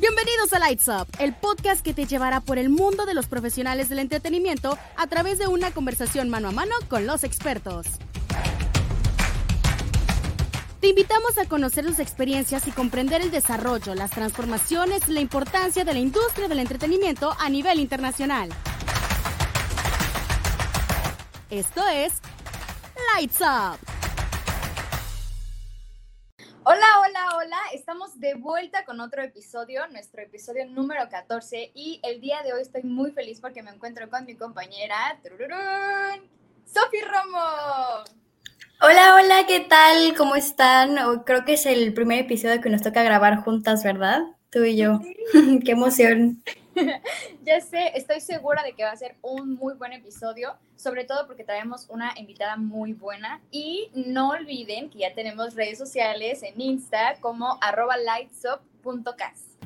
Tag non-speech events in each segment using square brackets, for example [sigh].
Bienvenidos a Lights Up, el podcast que te llevará por el mundo de los profesionales del entretenimiento a través de una conversación mano a mano con los expertos. Te invitamos a conocer sus experiencias y comprender el desarrollo, las transformaciones y la importancia de la industria del entretenimiento a nivel internacional. Esto es Lights Up. Hola, hola, hola. Estamos de vuelta con otro episodio, nuestro episodio número 14. Y el día de hoy estoy muy feliz porque me encuentro con mi compañera, Sofi Romo. Hola, hola, ¿qué tal? ¿Cómo están? Creo que es el primer episodio que nos toca grabar juntas, ¿verdad? Tú y yo. [laughs] Qué emoción. [laughs] ya sé, estoy segura de que va a ser un muy buen episodio, sobre todo porque traemos una invitada muy buena y no olviden que ya tenemos redes sociales en Insta como arroba.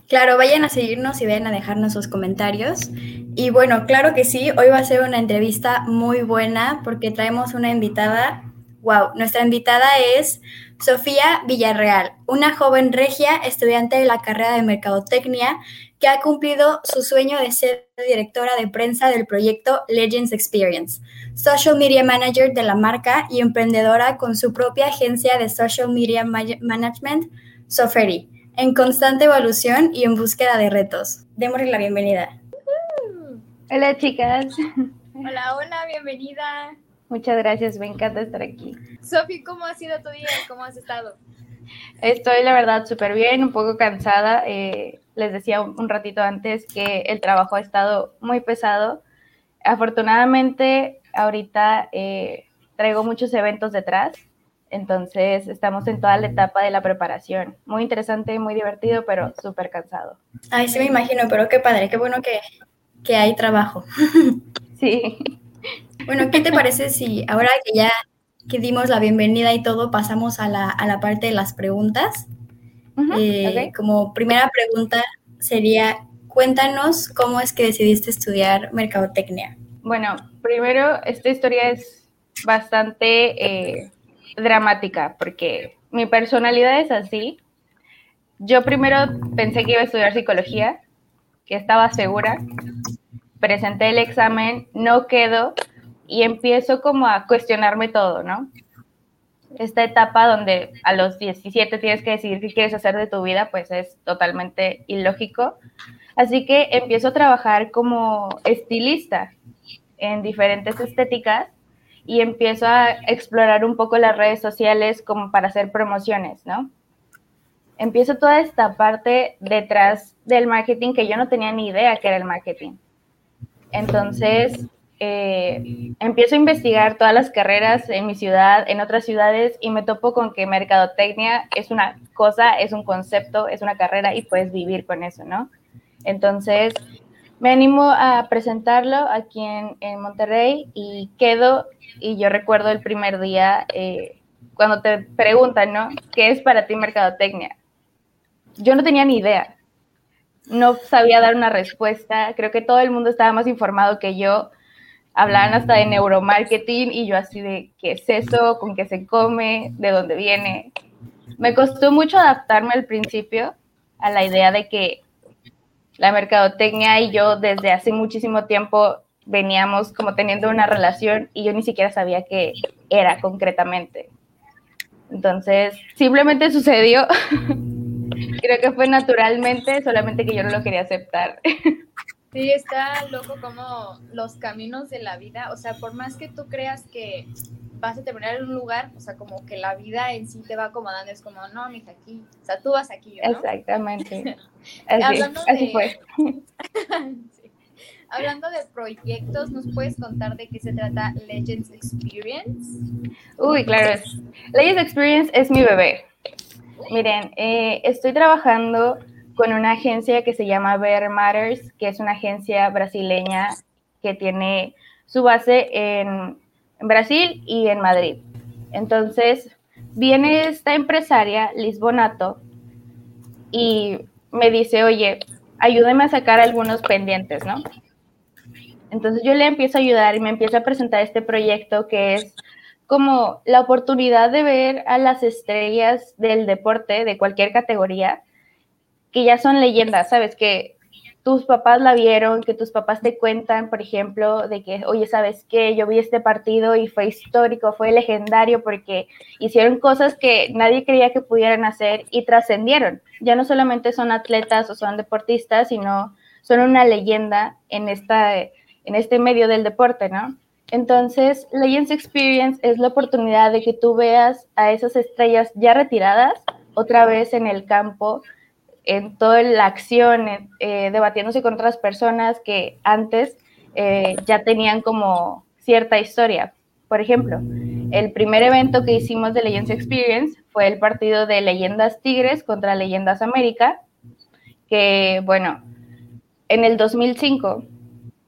Claro, vayan a seguirnos y vayan a dejarnos sus comentarios. Y bueno, claro que sí, hoy va a ser una entrevista muy buena porque traemos una invitada. Wow, nuestra invitada es Sofía Villarreal, una joven regia estudiante de la carrera de Mercadotecnia que ha cumplido su sueño de ser directora de prensa del proyecto Legends Experience, social media manager de la marca y emprendedora con su propia agencia de social media management, Soferi, en constante evolución y en búsqueda de retos. Démosle la bienvenida. Hola chicas. Hola, hola, bienvenida. Muchas gracias, me encanta estar aquí. Sofi, ¿cómo ha sido tu día? ¿Cómo has estado? Estoy, la verdad, súper bien, un poco cansada. Eh, les decía un, ratito antes que el trabajo ha estado muy pesado. Afortunadamente, ahorita eh, traigo muchos eventos detrás, entonces estamos en toda la etapa de la preparación. Muy interesante, muy divertido, pero súper cansado. Ay, sí me imagino, pero qué padre, qué bueno que, que hay trabajo. [laughs] Sí. Bueno, ¿qué te parece si ahora que ya que dimos la bienvenida y todo, pasamos a la, a la parte de las preguntas. Eh, como primera pregunta sería, cuéntanos cómo es que decidiste estudiar mercadotecnia. Bueno, primero, esta historia es bastante eh, dramática porque mi personalidad es así. Yo primero pensé que iba a estudiar psicología, que estaba segura. Presenté el examen, no quedo y empiezo como a cuestionarme todo, ¿no? Esta etapa donde a los 17 tienes que decidir qué quieres hacer de tu vida, pues es totalmente ilógico. Así que empiezo a trabajar como estilista en diferentes estéticas y empiezo a explorar un poco las redes sociales como para hacer promociones, ¿no? Empiezo toda esta parte detrás del marketing que yo no tenía ni idea que era el marketing. Entonces, eh, empiezo a investigar todas las carreras en mi ciudad, en otras ciudades, y me topo con que mercadotecnia es una cosa, es un concepto, es una carrera y puedes vivir con eso, ¿no? Entonces, me animo a presentarlo aquí en, Monterrey y quedo, y yo recuerdo el primer día eh, cuando te preguntan, ¿no? ¿Qué es para ti mercadotecnia? Yo no tenía ni idea, no sabía dar una respuesta, creo que todo el mundo estaba más informado que yo, hablaban hasta de neuromarketing y yo así de qué es eso, con qué se come, de dónde viene. Me costó mucho adaptarme al principio a la idea de que la mercadotecnia y yo desde hace muchísimo tiempo veníamos como teniendo una relación y yo ni siquiera sabía qué era concretamente. Entonces, simplemente sucedió. [laughs] Creo que fue naturalmente, solamente que yo no lo quería aceptar. [laughs] Sí, está loco como los caminos de la vida, o sea, por más que tú creas que vas a terminar en un lugar, o sea, como que la vida en sí te va acomodando, es como, no, mija, aquí, o sea, tú vas aquí, ¿no? Exactamente. [laughs] Así, así fue. [laughs] Hablando de proyectos, ¿nos puedes contar de qué se trata Legends Experience? Uy, claro. Legends Experience es mi bebé. Miren, eh, estoy trabajando con una agencia que se llama Better Matters, que es una agencia brasileña que tiene su base en, Brasil y en Madrid. Entonces, viene esta empresaria, Lisbonato, y me dice, oye, ayúdame a sacar algunos pendientes, ¿no? Entonces yo le empiezo a ayudar y me empieza a presentar este proyecto que es como la oportunidad de ver a las estrellas del deporte de cualquier categoría que ya son leyendas, ¿sabes? Que tus papás la vieron, que tus papás te cuentan, por ejemplo, de que, oye, ¿sabes qué? Yo vi este partido y fue histórico, fue legendario porque hicieron cosas que nadie creía que pudieran hacer y trascendieron. Ya no solamente son atletas o son deportistas, sino son una leyenda en, esta, en este medio del deporte, ¿no? Entonces, Legends Experience es la oportunidad de que tú veas a esas estrellas ya retiradas otra vez en el campo en toda la acción, eh, debatiéndose con otras personas que antes eh, ya tenían como cierta historia. Por ejemplo, el primer evento que hicimos de Legends Experience fue el partido de Leyendas Tigres contra Leyendas América, que bueno, en el 2005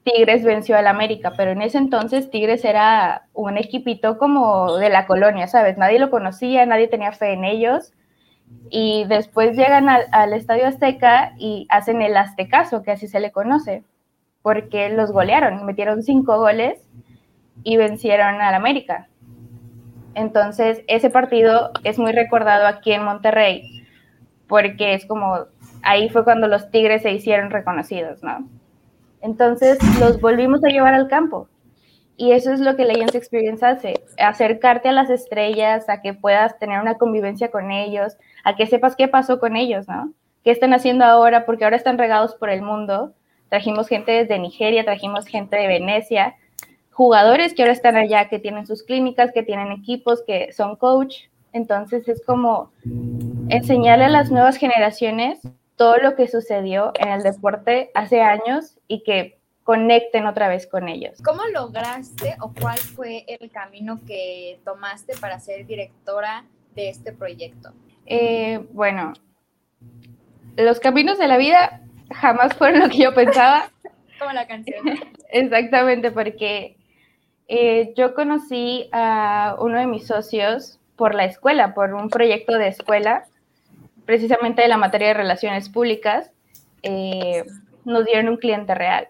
Tigres venció al América, pero en ese entonces Tigres era un equipito como de la colonia, ¿sabes? Nadie lo conocía, nadie tenía fe en ellos y después llegan al, Estadio Azteca y hacen el Aztecaso, que así se le conoce, porque los golearon, metieron cinco goles y vencieron al América. Entonces, ese partido es muy recordado aquí en Monterrey, porque es como, ahí fue cuando los Tigres se hicieron reconocidos, ¿no? Entonces, los volvimos a llevar al campo y eso es lo que Legends Experience hace, acercarte a las estrellas, a que puedas tener una convivencia con ellos, a que sepas qué pasó con ellos, ¿no? ¿Qué están haciendo ahora? Porque ahora están regados por el mundo. Trajimos gente desde Nigeria, trajimos gente de Venecia, jugadores que ahora están allá, que tienen sus clínicas, que tienen equipos, que son coach. Entonces es como enseñarle a las nuevas generaciones todo lo que sucedió en el deporte hace años y que conecten otra vez con ellos. ¿Cómo lograste o cuál fue el camino que tomaste para ser directora de este proyecto? Eh, bueno, los caminos de la vida jamás fueron lo que yo pensaba. [laughs] Como la canción. [laughs] Exactamente, porque eh, yo conocí a uno de mis socios por la escuela, por un proyecto de escuela, precisamente de la materia de relaciones públicas. Eh, nos dieron un cliente real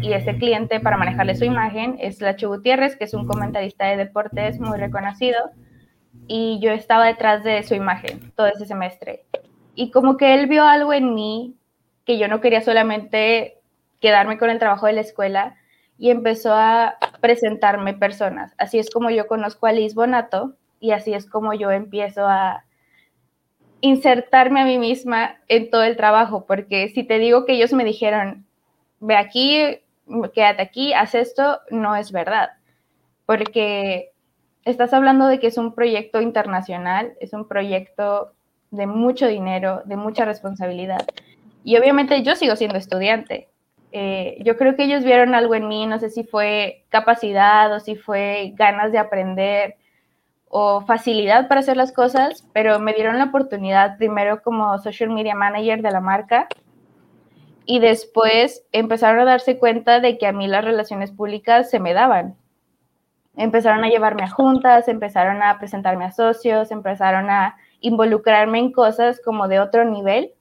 y ese cliente para manejarle su imagen es Lacho Gutiérrez, que es un comentarista de deportes muy reconocido, y yo estaba detrás de su imagen todo ese semestre. Y como que él vio algo en mí que yo no quería solamente quedarme con el trabajo de la escuela y empezó a presentarme personas. Así es como yo conozco a Liz Bonato y así es como yo empiezo a insertarme a mí misma en todo el trabajo, porque si te digo que ellos me dijeron, ve aquí, quédate aquí, haz esto, no es verdad. Porque estás hablando de que es un proyecto internacional, es un proyecto de mucho dinero, de mucha responsabilidad. Y obviamente yo sigo siendo estudiante. Eh, yo creo que ellos vieron algo en mí, no sé si fue capacidad o si fue ganas de aprender o facilidad para hacer las cosas, pero me dieron la oportunidad primero como social media manager de la marca y después empezaron a darse cuenta de que a mí las relaciones públicas se me daban. Empezaron a llevarme a juntas, empezaron a presentarme a socios, empezaron a involucrarme en cosas como de otro nivel.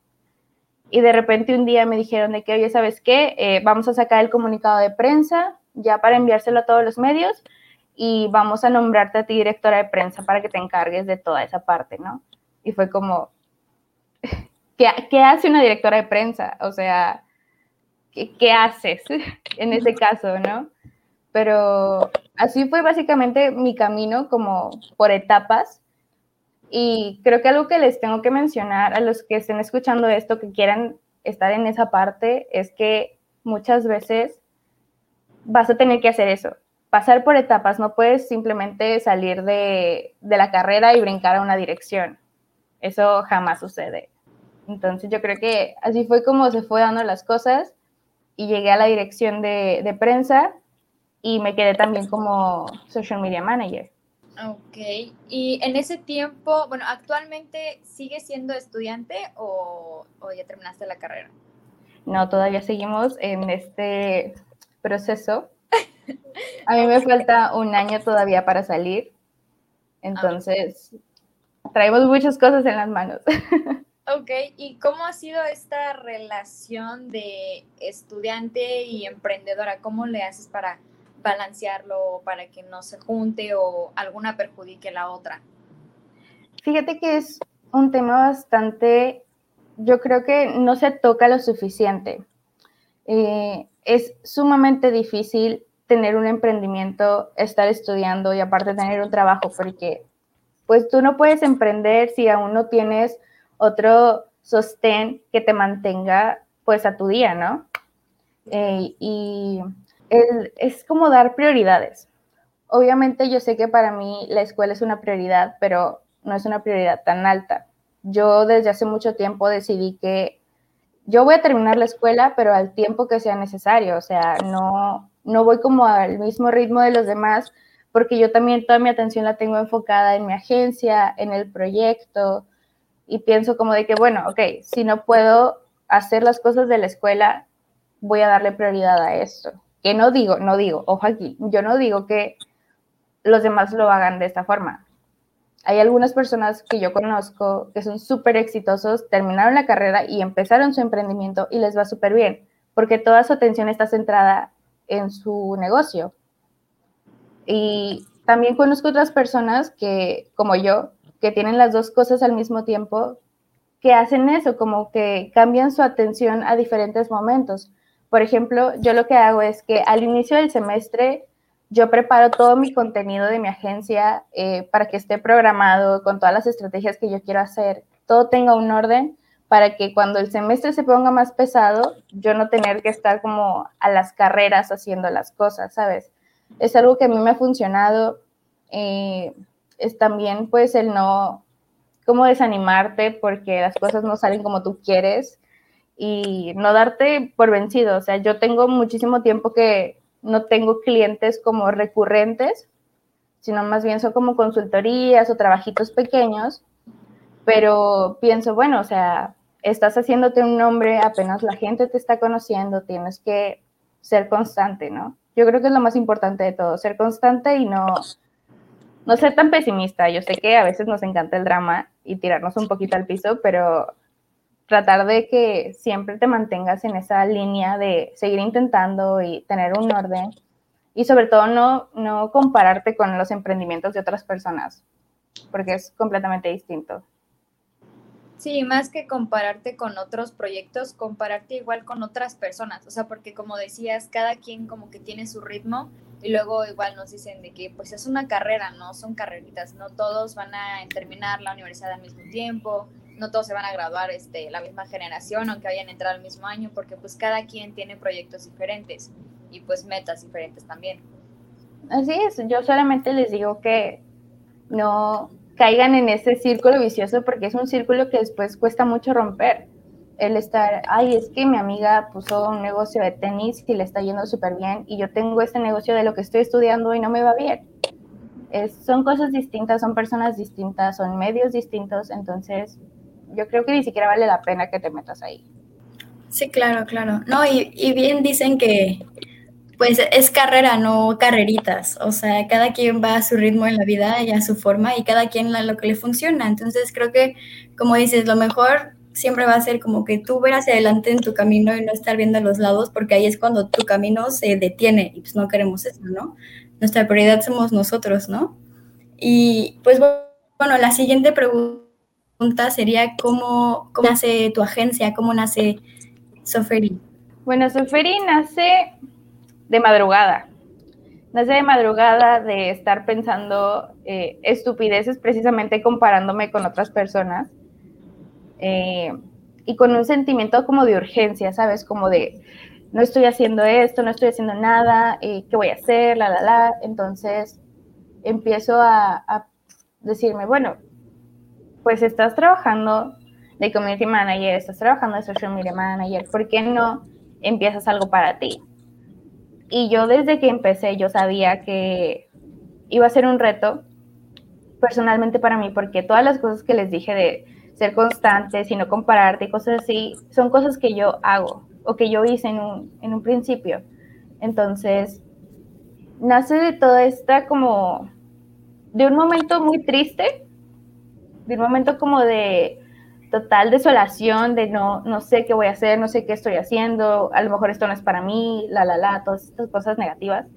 Y de repente un día me dijeron de que, oye, ¿sabes qué? Eh, vamos a sacar el comunicado de prensa ya para enviárselo a todos los medios y vamos a nombrarte a ti directora de prensa para que te encargues de toda esa parte, ¿no? Y fue como, ¿qué, hace una directora de prensa? O sea, ¿qué, haces [laughs] en ese caso, no? Pero así fue básicamente mi camino como por etapas. Y creo que algo que les tengo que mencionar a los que estén escuchando esto, que quieran estar en esa parte, es que muchas veces vas a tener que hacer eso, pasar por etapas, no puedes simplemente salir de, de la carrera y brincar a una dirección. Eso jamás sucede. Entonces yo creo que así fue como se fue dando las cosas y llegué a la dirección de, prensa y me quedé también como social media manager. Ok, y en ese tiempo, bueno, actualmente sigues siendo estudiante o, o ya terminaste la carrera? No, todavía seguimos en este proceso. [laughs] A mí me falta un año todavía para salir, entonces traemos muchas cosas en las manos. [laughs] Ok, ¿y cómo ha sido esta relación de estudiante y emprendedora? ¿Cómo le haces para balancearlo, para que no se junte o alguna perjudique la otra? Fíjate que es un tema bastante yo creo que no se toca lo suficiente. Eh, es sumamente difícil tener un emprendimiento, estar estudiando y aparte tener un trabajo, porque pues tú no puedes emprender si aún no tienes otro sostén que te mantenga pues a tu día, ¿no? Eh, y es como dar prioridades. Obviamente yo sé que para mí la escuela es una prioridad, pero no es una prioridad tan alta. Yo desde hace mucho tiempo decidí que yo voy a terminar la escuela, pero al tiempo que sea necesario, o sea, no, no voy como al mismo ritmo de los demás, porque yo también toda mi atención la tengo enfocada en mi agencia, en el proyecto, y pienso como de que, bueno, ok, si no puedo hacer las cosas de la escuela, voy a darle prioridad a esto. Que no digo, no digo, ojo aquí, yo no digo que los demás lo hagan de esta forma. Hay algunas personas que yo conozco que son súper exitosos, terminaron la carrera y empezaron su emprendimiento y les va súper bien, porque toda su atención está centrada en su negocio. Y también conozco otras personas que, como yo, que tienen las dos cosas al mismo tiempo, que hacen eso, como que cambian su atención a diferentes momentos. Por ejemplo, yo lo que hago es que al inicio del semestre yo preparo todo mi contenido de mi agencia eh, para que esté programado con todas las estrategias que yo quiero hacer, todo tenga un orden para que cuando el semestre se ponga más pesado, yo no tener que estar como a las carreras haciendo las cosas, ¿sabes? Es algo que a mí me ha funcionado. Eh, es también pues el no, como desanimarte porque las cosas no salen como tú quieres y no darte por vencido. O sea, yo tengo muchísimo tiempo que no tengo clientes como recurrentes, sino más bien son como consultorías o trabajitos pequeños pero pienso, bueno, o sea, estás haciéndote un nombre, apenas la gente te está conociendo, tienes que ser constante, ¿no? Yo creo que es lo más importante de todo, ser constante y no, no ser tan pesimista. Yo sé que a veces nos encanta el drama y tirarnos un poquito al piso, pero tratar de que siempre te mantengas en esa línea de seguir intentando y tener un orden y sobre todo no, no compararte con los emprendimientos de otras personas, porque es completamente distinto. Sí, más que compararte con otros proyectos, compararte igual con otras personas, o sea, porque como decías, cada quien como que tiene su ritmo y luego igual nos dicen de que pues es una carrera, no son carreritas, no todos van a terminar la universidad al mismo tiempo, no todos se van a graduar este la misma generación aunque hayan entrado al mismo año, porque pues cada quien tiene proyectos diferentes y pues metas diferentes también. Así es, yo solamente les digo que no caigan en ese círculo vicioso porque es un círculo que después cuesta mucho romper. El estar, ay, es que mi amiga puso un negocio de tenis y le está yendo súper bien y yo tengo este negocio de lo que estoy estudiando y no me va bien. son cosas distintas, son personas distintas, son medios distintos, entonces yo creo que ni siquiera vale la pena que te metas ahí. Sí, claro, claro. No, y, y bien dicen que pues es carrera, no carreritas. O sea, cada quien va a su ritmo en la vida y a su forma y cada quien lo que le funciona. Entonces creo que, como dices, lo mejor siempre va a ser como que tú ver hacia adelante en tu camino y no estar viendo a los lados, porque ahí es cuando tu camino se detiene y pues no queremos eso, ¿no? Nuestra prioridad somos nosotros, ¿no? Y pues bueno, la siguiente pregunta sería cómo, cómo nace tu agencia, cómo nace Soferi. Bueno, Soferi nace de madrugada. Nace de madrugada de estar pensando eh, estupideces precisamente comparándome con otras personas eh, y con un sentimiento como de urgencia, ¿sabes? Como de no estoy haciendo esto, no estoy haciendo nada, eh, ¿qué voy a hacer? La, la, la. Entonces empiezo a, a decirme, bueno, pues estás trabajando de community manager, estás trabajando de social media manager, ¿por qué no empiezas algo para ti? Y yo desde que empecé, yo sabía que iba a ser un reto personalmente para mí, porque todas las cosas que les dije de ser constantes y no compararte cosas así, son cosas que yo hago o que yo hice en un, en un principio. Entonces, nace de toda esta como, de un momento muy triste, de un momento como de total desolación de no, no sé qué voy a hacer, no sé qué estoy haciendo, a lo mejor esto no es para mí, la, la, la, todas estas cosas negativas,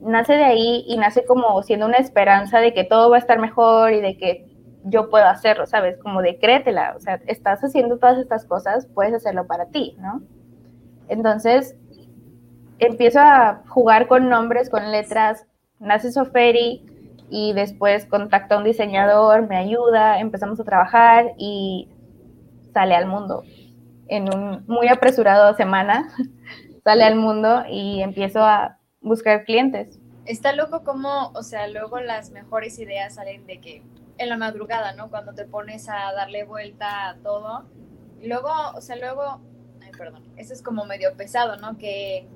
nace de ahí y nace como siendo una esperanza de que todo va a estar mejor y de que yo puedo hacerlo, ¿sabes? Como de créetela, o sea, estás haciendo todas estas cosas, puedes hacerlo para ti, ¿no? Entonces, empiezo a jugar con nombres, con letras, nace Soferi y después contacto a un diseñador, me ayuda, empezamos a trabajar y sale al mundo. En un muy apresurado semana, [laughs] sale al mundo y empiezo a buscar clientes. Está loco como, o sea, luego las mejores ideas salen de que en la madrugada, ¿no? Cuando te pones a darle vuelta a todo. Y luego, o sea, luego, ay, perdón, eso es como medio pesado, ¿no? Que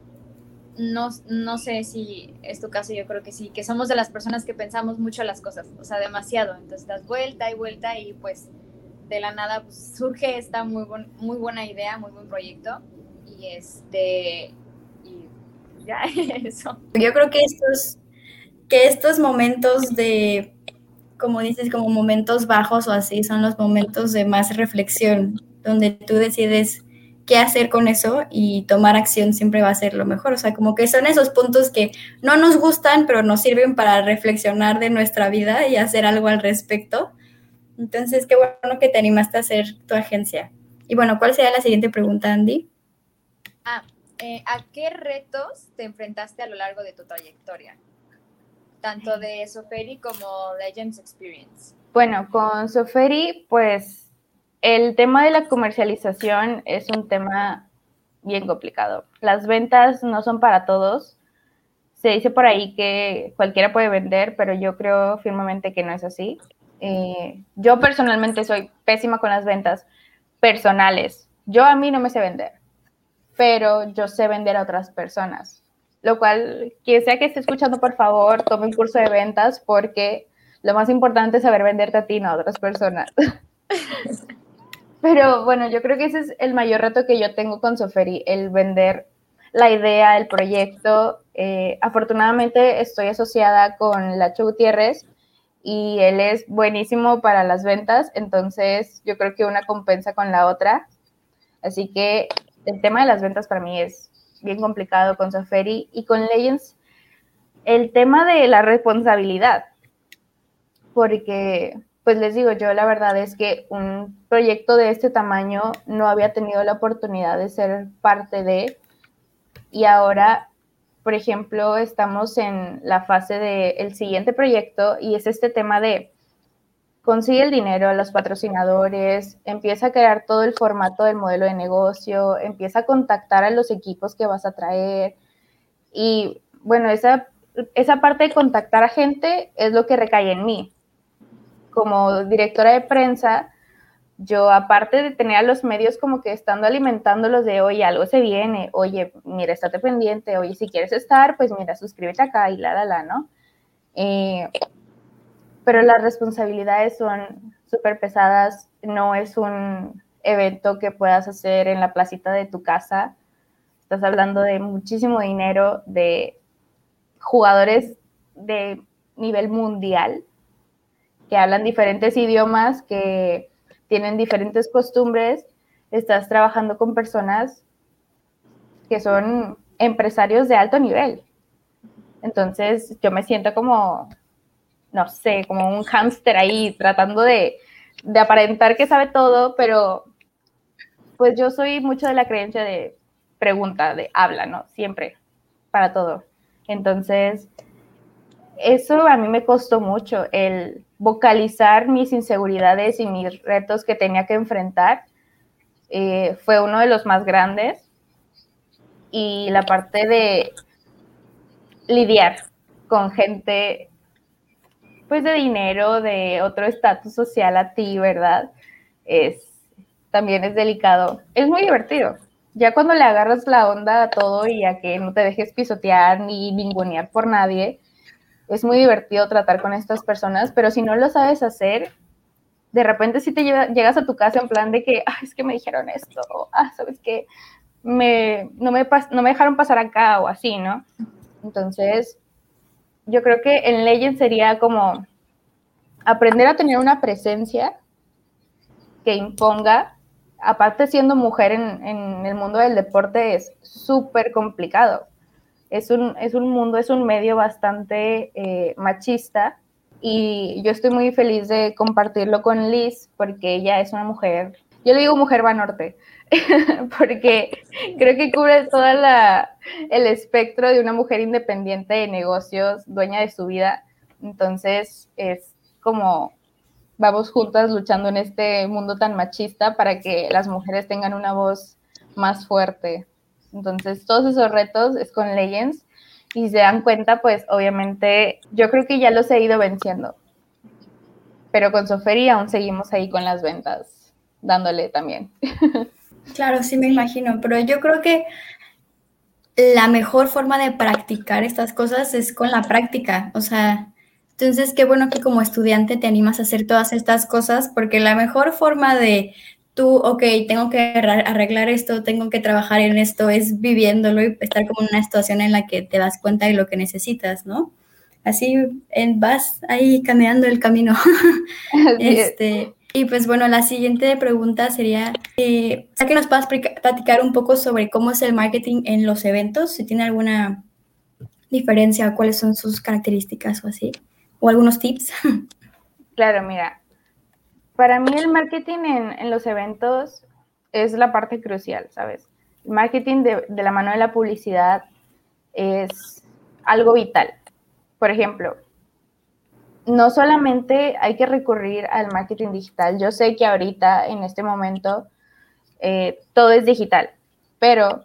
no, no sé si es tu caso, yo creo que sí, que somos de las personas que pensamos mucho las cosas, o sea, demasiado. Entonces das vuelta y vuelta y pues de la nada pues, surge esta muy, muy buena idea, muy buen proyecto. Y este, ya [laughs] eso. Yo creo que estos, que estos momentos de, como dices, como momentos bajos o así, son los momentos de más reflexión, donde tú decides qué hacer con eso y tomar acción siempre va a ser lo mejor. O sea, como que son esos puntos que no nos gustan, pero nos sirven para reflexionar de nuestra vida y hacer algo al respecto. Entonces, qué bueno que te animaste a hacer tu agencia. Y bueno, ¿cuál sería la siguiente pregunta, Andy? Ah, eh, ¿a qué retos te enfrentaste a lo largo de tu trayectoria? Tanto de Soferi como Legends Experience. Bueno, con Soferi, pues el tema de la comercialización es un tema bien complicado. Las ventas no son para todos. Se dice por ahí que cualquiera puede vender, pero yo creo firmemente que no es así. Eh, yo personalmente soy pésima con las ventas personales. Yo a mí no me sé vender pero yo sé vender a otras personas. Lo cual, quien sea que esté escuchando, por favor, tome un curso de ventas porque lo más importante es saber venderte a ti, no a otras personas. [laughs] pero bueno, yo creo que ese es el mayor reto que yo tengo con Soferi, el vender la idea, el proyecto. Eh, afortunadamente estoy asociada con Lacho Gutiérrez y él es buenísimo para las ventas, entonces yo creo que una compensa con la otra. Así que el tema de las ventas para mí es bien complicado con Safari y con Legends el tema de la responsabilidad. Porque, pues les digo, yo la verdad es que un proyecto de este tamaño no había tenido la oportunidad de ser parte de, y ahora, por ejemplo, estamos en la fase del siguiente proyecto y es este tema de consigue el dinero a los patrocinadores, empieza a crear todo el formato del modelo de negocio, empieza a contactar a los equipos que vas a traer. Y bueno, esa, esa parte de contactar a gente es lo que recae en mí. Como directora de prensa, yo aparte de tener a los medios como que estando alimentándolos de, oye, algo se viene, oye, mira, estate pendiente, oye, si quieres estar, pues mira, suscríbete acá y la, la, la, ¿no? Eh, pero las responsabilidades son súper pesadas, no es un evento que puedas hacer en la placita de tu casa, estás hablando de muchísimo dinero, de jugadores de nivel mundial que hablan diferentes idiomas, que tienen diferentes costumbres, estás trabajando con personas que son empresarios de alto nivel. Entonces yo me siento como no sé, como un hámster ahí tratando de, aparentar que sabe todo, pero pues yo soy mucho de la creencia de pregunta, de habla, ¿no? Siempre, para todo. Entonces, eso a mí me costó mucho, el vocalizar mis inseguridades y mis retos que tenía que enfrentar. Eh, fue uno de los más grandes. Y la parte de lidiar con gente pues de dinero, de otro estatus social a ti, ¿verdad? Es, también es delicado. Es muy divertido. Ya cuando le agarras la onda a todo y a que no te dejes pisotear ni ningunear por nadie, es muy divertido tratar con estas personas, pero si no lo sabes hacer, de repente si te llegas a tu casa en plan de que, es que me dijeron esto, ah, sabes que me, no, me, no me dejaron pasar acá o así, ¿no? Entonces, yo creo que en Legend sería como aprender a tener una presencia que imponga, aparte siendo mujer en, el mundo del deporte es súper complicado. Es un, es un mundo, es un medio bastante eh, machista y yo estoy muy feliz de compartirlo con Liz porque ella es una mujer, yo le digo mujer va norte, [laughs] porque creo que cubre todo el espectro de una mujer independiente de negocios, dueña de su vida. Entonces es como vamos juntas luchando en este mundo tan machista para que las mujeres tengan una voz más fuerte. Entonces todos esos retos es con Legends y se dan cuenta, pues obviamente yo creo que ya los he ido venciendo. Pero con Sofería aún seguimos ahí con las ventas, dándole también. [laughs] Claro, sí me imagino, pero yo creo que la mejor forma de practicar estas cosas es con la práctica. O sea, entonces qué bueno que como estudiante te animas a hacer todas estas cosas, porque la mejor forma de tú, ok, tengo que arreglar esto, tengo que trabajar en esto, es viviéndolo y estar como en una situación en la que te das cuenta de lo que necesitas, ¿no? Así vas ahí caminando el camino. [laughs] este, y pues bueno, la siguiente pregunta sería, eh, que nos puedas platicar un poco sobre cómo es el marketing en los eventos, si tiene alguna diferencia, cuáles son sus características o así, o algunos tips. [laughs] Claro, mira, para mí el marketing en, los eventos es la parte crucial, ¿sabes? El marketing de, de la mano de la publicidad es algo vital. Por ejemplo, no solamente hay que recurrir al marketing digital. Yo sé que ahorita, en este momento, eh, todo es digital, pero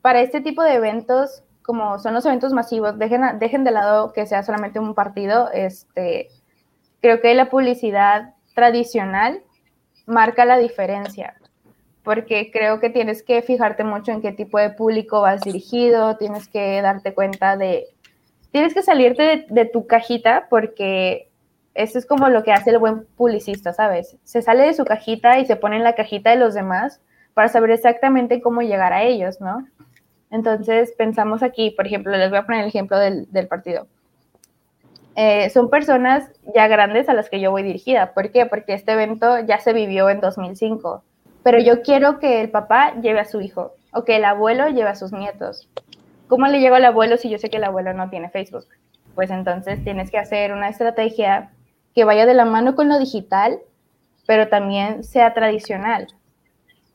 para este tipo de eventos, como son los eventos masivos, dejen, de lado que sea solamente un partido. Este, creo que la publicidad tradicional marca la diferencia, porque creo que tienes que fijarte mucho en qué tipo de público vas dirigido, tienes que darte cuenta de tienes que salirte de, tu cajita porque eso es como lo que hace el buen publicista, ¿sabes? Se sale de su cajita y se pone en la cajita de los demás para saber exactamente cómo llegar a ellos, ¿no? Entonces pensamos aquí, por ejemplo, les voy a poner el ejemplo del, partido. Eh, son personas ya grandes a las que yo voy dirigida. ¿Por qué? Porque este evento ya se vivió en 2005. Pero yo quiero que el papá lleve a su hijo o que el abuelo lleve a sus nietos. ¿Cómo le llego al abuelo si yo sé que el abuelo no tiene Facebook? Pues entonces tienes que hacer una estrategia que vaya de la mano con lo digital, pero también sea tradicional.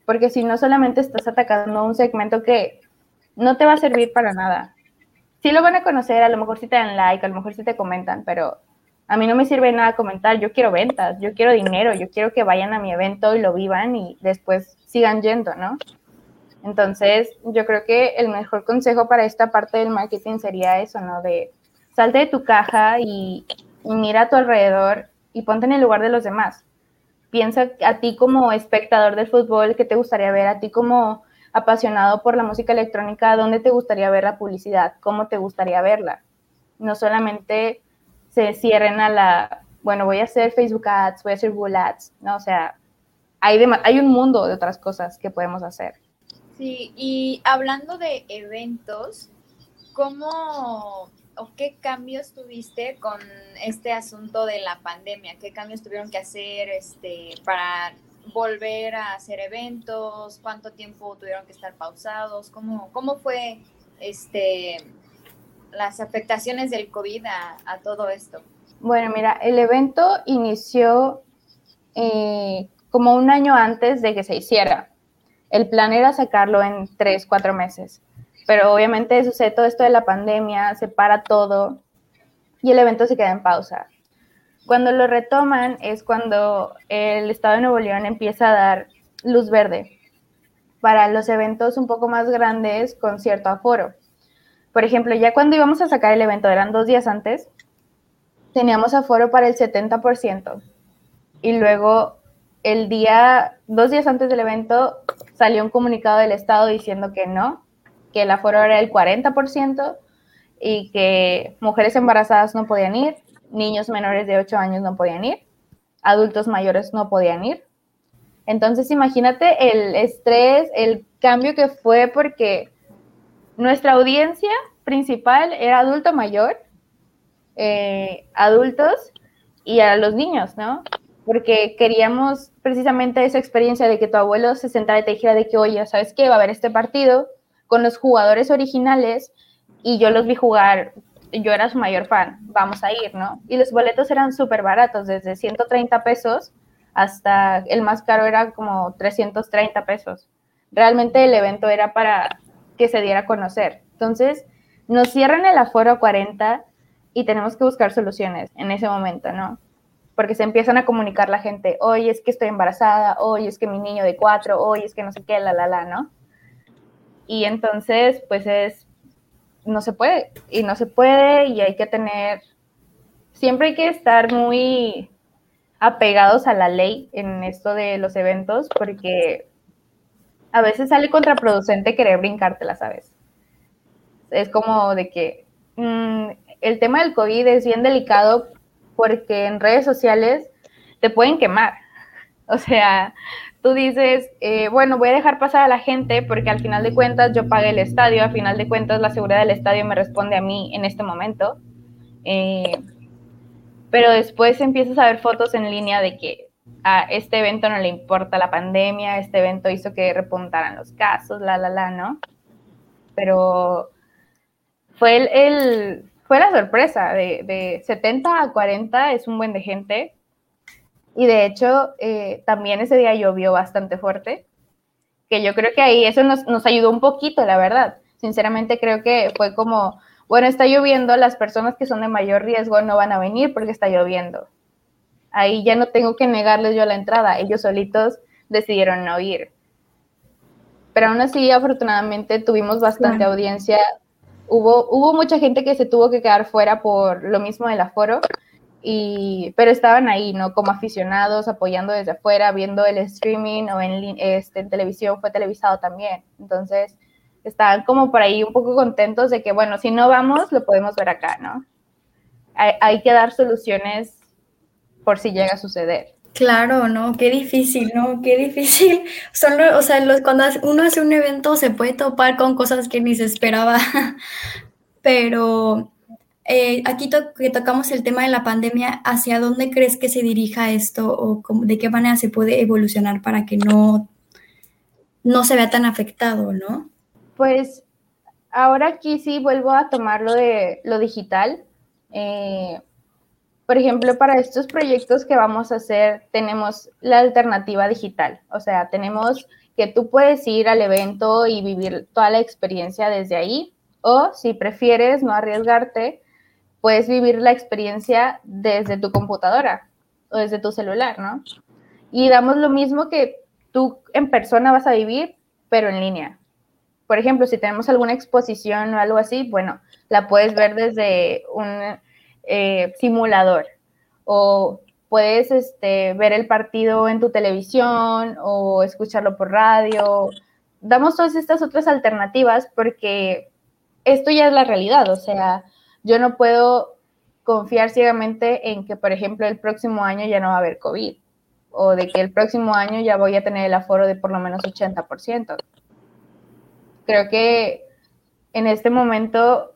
Porque si no solamente estás atacando un segmento que no te va a servir para nada. Sí lo van a conocer, a lo mejor sí te dan like, a lo mejor sí te comentan, pero a mí no me sirve nada comentar. Yo quiero ventas, yo quiero dinero, yo quiero que vayan a mi evento y lo vivan y después sigan yendo, ¿no? Entonces, yo creo que el mejor consejo para esta parte del marketing sería eso, ¿no? De salte de tu caja y, mira a tu alrededor y ponte en el lugar de los demás. Piensa a ti como espectador del fútbol, ¿qué te gustaría ver? A ti como apasionado por la música electrónica, ¿dónde te gustaría ver la publicidad? ¿Cómo te gustaría verla? No solamente se cierren a la, bueno, voy a hacer Facebook Ads, voy a hacer Google Ads, ¿no? O sea, hay, hay un mundo de otras cosas que podemos hacer. Sí, y hablando de eventos, ¿cómo o qué cambios tuviste con este asunto de la pandemia? ¿Qué cambios tuvieron que hacer este, para volver a hacer eventos? ¿Cuánto tiempo tuvieron que estar pausados? ¿Cómo, cómo fue este, las afectaciones del COVID a, todo esto? Bueno, mira, el evento inició eh, como un año antes de que se hiciera. El plan era sacarlo en tres, cuatro meses, pero obviamente sucede todo esto de la pandemia, se para todo y el evento se queda en pausa. Cuando lo retoman es cuando el Estado de Nuevo León empieza a dar luz verde para los eventos un poco más grandes con cierto aforo. Por ejemplo, ya cuando íbamos a sacar el evento, eran dos días antes, teníamos aforo para el 70%. Y luego el día, dos días antes del evento, salió un comunicado del Estado diciendo que no, que el aforo era el 40% y que mujeres embarazadas no podían ir, niños menores de 8 años no podían ir, adultos mayores no podían ir. Entonces imagínate el estrés, el cambio que fue porque nuestra audiencia principal era adulto mayor, eh, adultos y a los niños, ¿no? Porque queríamos precisamente esa experiencia de que tu abuelo se sentara y te dijera de que, oye, ¿sabes qué? Va a haber este partido con los jugadores originales y yo los vi jugar yo era su mayor fan, vamos a ir, ¿no? Y los boletos eran súper baratos, desde 130 pesos hasta el más caro era como 330 pesos. Realmente el evento era para que se diera a conocer. Entonces, nos cierran el aforo a 40 y tenemos que buscar soluciones en ese momento, ¿no? Porque se empiezan a comunicar la gente, hoy es que estoy embarazada, hoy es que mi niño de cuatro, hoy es que no sé qué, la, la, la, ¿no? Y entonces, pues es, no se puede, y no se puede, y hay que tener, siempre hay que estar muy apegados a la ley en esto de los eventos, porque a veces sale contraproducente querer brincártela, ¿sabes? Es como de que mm, el tema del COVID es bien delicado porque en redes sociales te pueden quemar. O sea, tú dices, eh, bueno, voy a dejar pasar a la gente porque al final de cuentas yo pagué el estadio, al final de cuentas la seguridad del estadio me responde a mí en este momento. Eh, pero después empiezas a ver fotos en línea de que a este evento no le importa la pandemia, este evento hizo que repuntaran los casos, la, la, la, ¿no? Pero fue el, fue la sorpresa de, de, 70 a 40 es un buen de gente y de hecho, eh, también ese día llovió bastante fuerte, que yo creo que ahí eso nos, nos ayudó un poquito, la verdad. Sinceramente creo que fue como, bueno, está lloviendo, las personas que son de mayor riesgo no van a venir porque está lloviendo. Ahí ya no tengo que negarles yo la entrada, ellos solitos decidieron no ir. Pero aún así, afortunadamente, tuvimos bastante audiencia. Hubo, hubo mucha gente que se tuvo que quedar fuera por lo mismo del aforo, y, pero estaban ahí, ¿no? Como aficionados, apoyando desde afuera, viendo el streaming o en, este, en televisión, fue televisado también. Entonces, estaban como por ahí un poco contentos de que, bueno, si no vamos, lo podemos ver acá, ¿no? Hay, hay que dar soluciones por si llega a suceder. Claro, ¿no? Qué difícil, ¿no? Qué difícil. [laughs] Son, o sea, los, cuando uno hace un evento se puede topar con cosas que ni se esperaba, [laughs] pero eh, aquí que tocamos el tema de la pandemia, ¿hacia dónde crees que se dirija esto o de qué manera se puede evolucionar para que no, no se vea tan afectado, no? Pues ahora aquí sí vuelvo a tomar lo de lo digital. Eh, por ejemplo, para estos proyectos que vamos a hacer, tenemos la alternativa digital. O sea, tenemos que tú puedes ir al evento y vivir toda la experiencia desde ahí. O si prefieres no arriesgarte, puedes vivir la experiencia desde tu computadora o desde tu celular, ¿no? Y damos lo mismo que tú en persona vas a vivir, pero en línea. Por ejemplo, si tenemos alguna exposición o algo así, bueno, la puedes ver desde un eh, simulador o puedes este, ver el partido en tu televisión o escucharlo por radio. Damos todas estas otras alternativas porque esto ya es la realidad, o sea, yo no puedo confiar ciegamente en que, por ejemplo, el próximo año ya no va a haber COVID o de que el próximo año ya voy a tener el aforo de por lo menos 80%. Creo que en este momento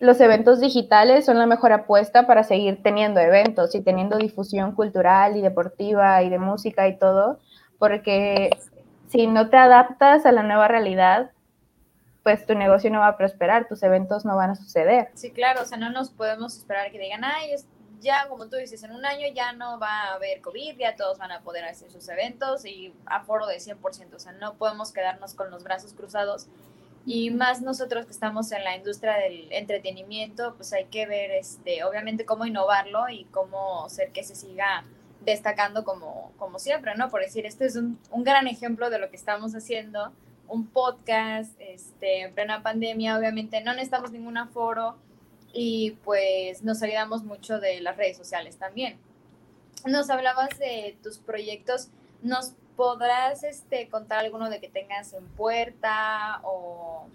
los eventos digitales son la mejor apuesta para seguir teniendo eventos y teniendo difusión cultural y deportiva y de música y todo, porque si no te adaptas a la nueva realidad, pues tu negocio no va a prosperar, tus eventos no van a suceder. Sí, claro, o sea, no nos podemos esperar que digan, ay, ya como tú dices, en un año ya no va a haber COVID, ya todos van a poder hacer sus eventos y aforo de 100%, o sea, no podemos quedarnos con los brazos cruzados. Y más nosotros que estamos en la industria del entretenimiento, pues hay que ver, este, obviamente, cómo innovarlo y cómo hacer que se siga destacando como, como siempre, ¿no? Por decir, este es un, un gran ejemplo de lo que estamos haciendo un podcast este, en plena pandemia, obviamente no necesitamos ningún aforo y pues nos ayudamos mucho de las redes sociales también. Nos hablabas de tus proyectos, ¿nos podrás este, contar alguno de que tengas en puerta o,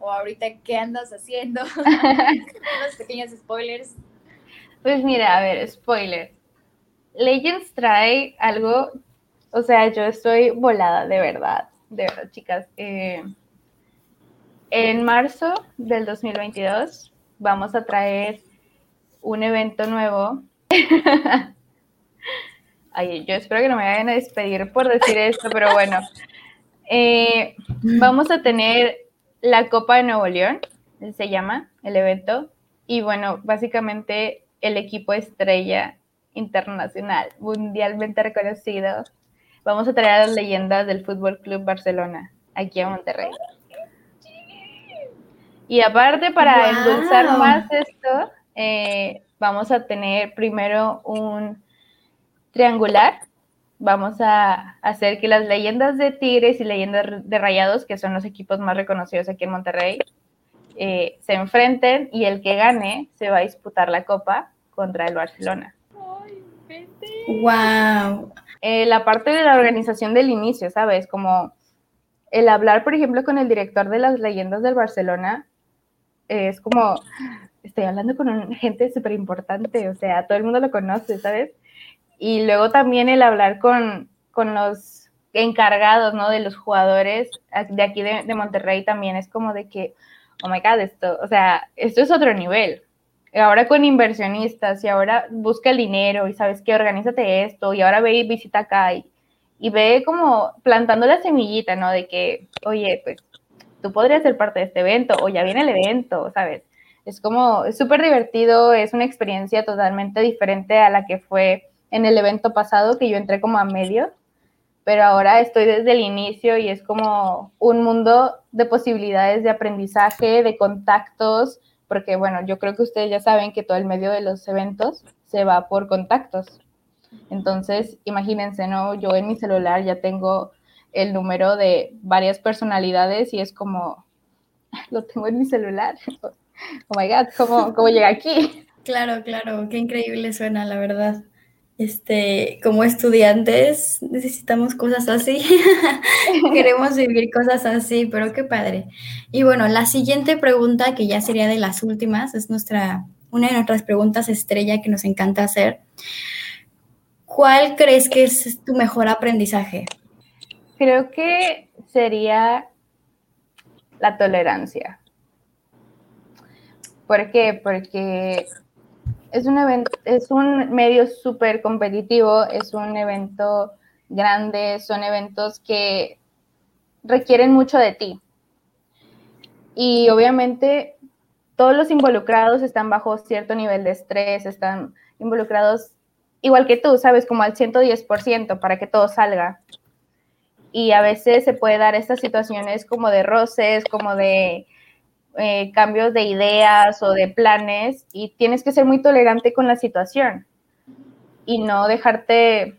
o ahorita qué andas haciendo? [laughs] [laughs] Unos pequeños spoilers. Pues mira, a ver, spoiler. Legends trae algo, o sea, yo estoy volada, de verdad de verdad, chicas. Eh, en marzo del 2022 vamos a traer un evento nuevo. [laughs] Ay, yo espero que no me vayan a despedir por decir esto, pero bueno. Eh, vamos a tener la Copa de Nuevo León, se llama el evento. Y bueno, básicamente el equipo estrella internacional, mundialmente reconocido. Vamos a traer a las leyendas del Fútbol Club Barcelona aquí a Monterrey. Y aparte, para endulzar más esto, eh, vamos a tener primero un triangular. Vamos a hacer que las leyendas de Tigres y leyendas de Rayados, que son los equipos más reconocidos aquí en Monterrey, eh, se enfrenten y el que gane se va a disputar la copa contra el Barcelona. ¡Wow! Eh, la parte de la organización del inicio, ¿sabes? Como el hablar, por ejemplo, con el director de las leyendas del Barcelona, es como, estoy hablando con gente súper importante, o sea, todo el mundo lo conoce, ¿sabes? Y luego también el hablar con, con los encargados, ¿no? De los jugadores de aquí de, Monterrey también es como de que, oh my God, esto, o sea, esto es otro nivel. Ahora con inversionistas y ahora busca el dinero y sabes que organízate esto y ahora ve y visita acá y, y ve como plantando la semillita, ¿no? De que, oye, pues tú podrías ser parte de este evento o ya viene el evento, ¿sabes? Es como, súper divertido, es una experiencia totalmente diferente a la que fue en el evento pasado, que yo entré como a medio, pero ahora estoy desde el inicio y es como un mundo de posibilidades de aprendizaje, de contactos, porque bueno, yo creo que ustedes ya saben que todo el medio de los eventos se va por contactos. Entonces, imagínense, ¿no? Yo en mi celular ya tengo el número de varias personalidades y es como, [laughs] lo tengo en mi celular. [laughs] Oh my God, ¿cómo, cómo llega aquí? Claro, claro, qué increíble suena, la verdad. Este, como estudiantes necesitamos cosas así, [laughs] queremos vivir cosas así, pero qué padre. Y bueno, la siguiente pregunta, que ya sería de las últimas, es nuestra, una de nuestras preguntas estrella que nos encanta hacer. ¿Cuál crees que es tu mejor aprendizaje? Creo que sería la tolerancia. ¿Por qué? Porque es un evento, es un medio súper competitivo, es un evento grande, son eventos que requieren mucho de ti. Y obviamente todos los involucrados están bajo cierto nivel de estrés, están involucrados igual que tú, sabes, como al 110% para que todo salga y a veces se puede dar estas situaciones como de roces, como de eh, cambios de ideas o de planes y tienes que ser muy tolerante con la situación y no dejarte,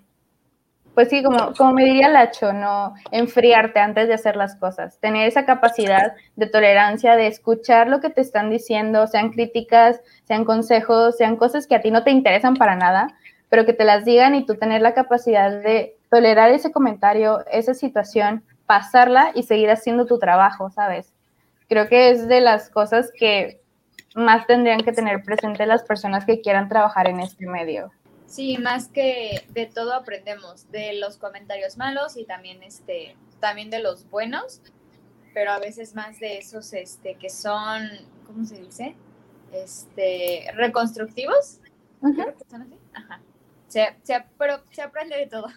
pues sí, como, como me diría Lacho, no enfriarte antes de hacer las cosas, tener esa capacidad de tolerancia, de escuchar lo que te están diciendo, sean críticas, sean consejos, sean cosas que a ti no te interesan para nada, pero que te las digan y tú tener la capacidad de tolerar ese comentario, esa situación, pasarla y seguir haciendo tu trabajo, ¿sabes? Creo que es de las cosas que más tendrían que tener presente las personas que quieran trabajar en este medio. Sí, más que de todo aprendemos, de los comentarios malos y también este, también de los buenos, pero a veces más de esos este que son, ¿cómo se dice? Este, reconstructivos. Ajá. Se, pero se aprende de todo.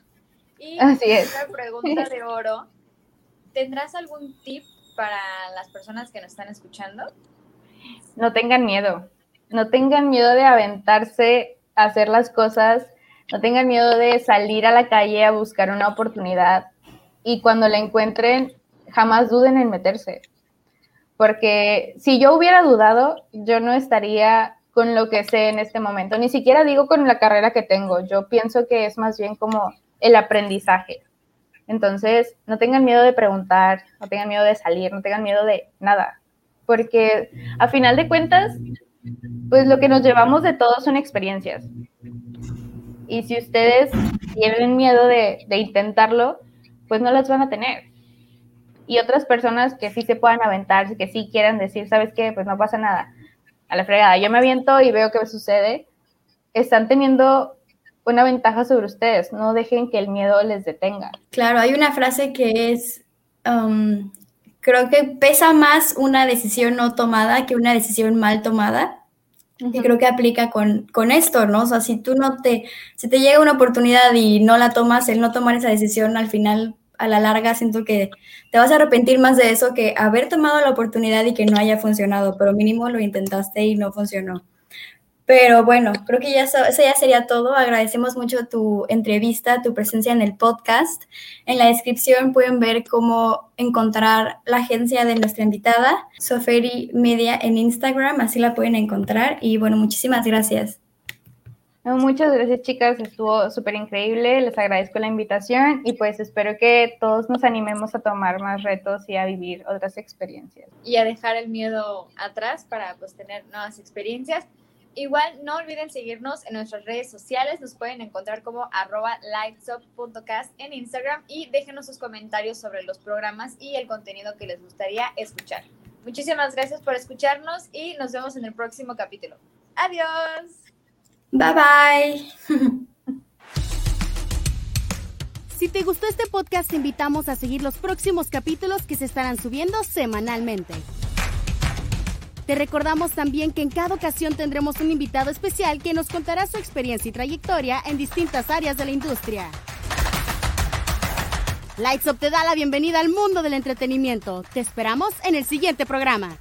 Y Así es. pregunta de oro. ¿Tendrás algún tip para las personas que nos están escuchando? No tengan miedo. No tengan miedo de aventarse a hacer las cosas. No tengan miedo de salir a la calle a buscar una oportunidad. Y cuando la encuentren, jamás duden en meterse. Porque si yo hubiera dudado, yo no estaría con lo que sé en este momento. Ni siquiera digo con la carrera que tengo. Yo pienso que es más bien como el aprendizaje. Entonces, no tengan miedo de preguntar, no tengan miedo de salir, no tengan miedo de nada, porque a final de cuentas, pues lo que nos llevamos de todo son experiencias. Y si ustedes tienen miedo de, intentarlo, pues no las van a tener. Y otras personas que sí se puedan aventar, que sí quieran decir, ¿sabes qué? Pues no pasa nada. A la fregada, yo me aviento y veo qué sucede. Están teniendo una ventaja sobre ustedes. No dejen que el miedo les detenga. Claro, hay una frase que es, um, creo que pesa más una decisión no tomada que una decisión mal tomada. Y creo que aplica con, con, esto, ¿no? O sea, si tú no te, si te llega una oportunidad y no la tomas, el no tomar esa decisión al final a la larga siento que te vas a arrepentir más de eso que haber tomado la oportunidad y que no haya funcionado, pero mínimo lo intentaste y no funcionó. Pero bueno, creo que ya eso, ya sería todo. Agradecemos mucho tu entrevista, tu presencia en el podcast. En la descripción pueden ver cómo encontrar la agencia de nuestra invitada, Soferi Media en Instagram, así la pueden encontrar. Y bueno, muchísimas gracias. Muchas gracias chicas, estuvo súper increíble, les agradezco la invitación y pues espero que todos nos animemos a tomar más retos y a vivir otras experiencias. Y a dejar el miedo atrás para pues tener nuevas experiencias. Igual no olviden seguirnos en nuestras redes sociales, nos pueden encontrar como arroba lightsup.cast en Instagram y déjenos sus comentarios sobre los programas y el contenido que les gustaría escuchar. Muchísimas gracias por escucharnos y nos vemos en el próximo capítulo. Adiós. Bye bye. [laughs] Si te gustó este podcast, te invitamos a seguir los próximos capítulos que se estarán subiendo semanalmente. Te recordamos también que en cada ocasión tendremos un invitado especial que nos contará su experiencia y trayectoria en distintas áreas de la industria. Lights Up te da la bienvenida al mundo del entretenimiento. Te esperamos en el siguiente programa.